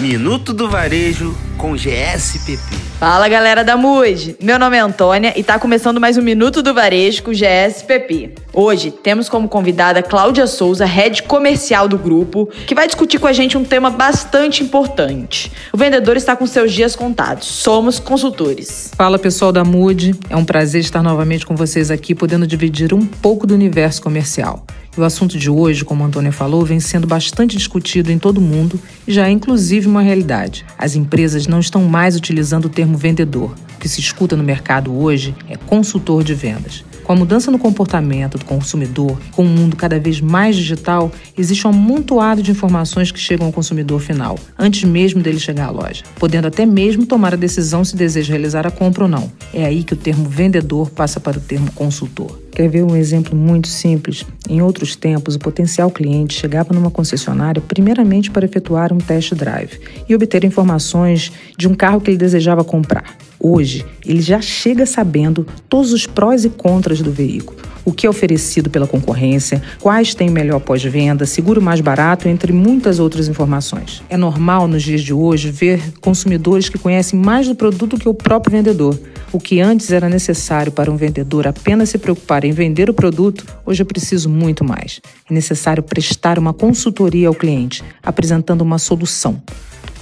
Minuto do Varejo com GSPP. Fala galera da MUD! Meu nome é Antônia e tá começando mais um Minuto do Varejo com GSPP. Hoje temos como convidada Cláudia Souza, head comercial do grupo, que vai discutir com a gente um tema bastante importante. O vendedor está com seus dias contados. Somos consultores. Fala pessoal da MUD, é um prazer estar novamente com vocês aqui, podendo dividir um pouco do universo comercial. O assunto de hoje, como a Antônia falou, vem sendo bastante discutido em todo o mundo e já é inclusive uma realidade. As empresas não estão mais utilizando o termo vendedor. O que se escuta no mercado hoje é consultor de vendas. Com a mudança no comportamento do consumidor, com um mundo cada vez mais digital, existe um amontoado de informações que chegam ao consumidor final, antes mesmo dele chegar à loja, podendo até mesmo tomar a decisão se deseja realizar a compra ou não. É aí que o termo vendedor passa para o termo consultor. Quer ver um exemplo muito simples? Em outros tempos, o potencial cliente chegava numa concessionária primeiramente para efetuar um test drive e obter informações de um carro que ele desejava comprar. Hoje, ele já chega sabendo todos os prós e contras do veículo, o que é oferecido pela concorrência, quais têm melhor pós-venda, seguro mais barato, entre muitas outras informações. É normal nos dias de hoje ver consumidores que conhecem mais do produto que o próprio vendedor. O que antes era necessário para um vendedor apenas se preocupar em vender o produto, hoje é preciso muito mais. É necessário prestar uma consultoria ao cliente, apresentando uma solução.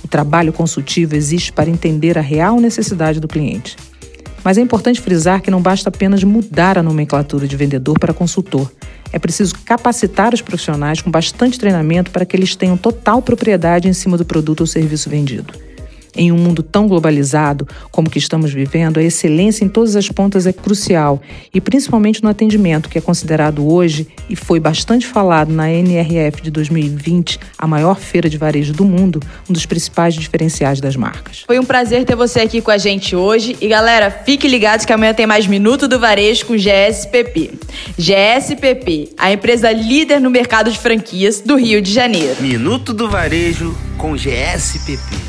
O trabalho consultivo existe para entender a real necessidade do cliente. Mas é importante frisar que não basta apenas mudar a nomenclatura de vendedor para consultor. É preciso capacitar os profissionais com bastante treinamento para que eles tenham total propriedade em cima do produto ou serviço vendido. Em um mundo tão globalizado como que estamos vivendo, a excelência em todas as pontas é crucial, e principalmente no atendimento, que é considerado hoje e foi bastante falado na NRF de 2020, a maior feira de varejo do mundo, um dos principais diferenciais das marcas. Foi um prazer ter você aqui com a gente hoje e galera, fique ligados que amanhã tem mais Minuto do Varejo com GSPP. GSPP, a empresa líder no mercado de franquias do Rio de Janeiro. Minuto do Varejo com GSPP.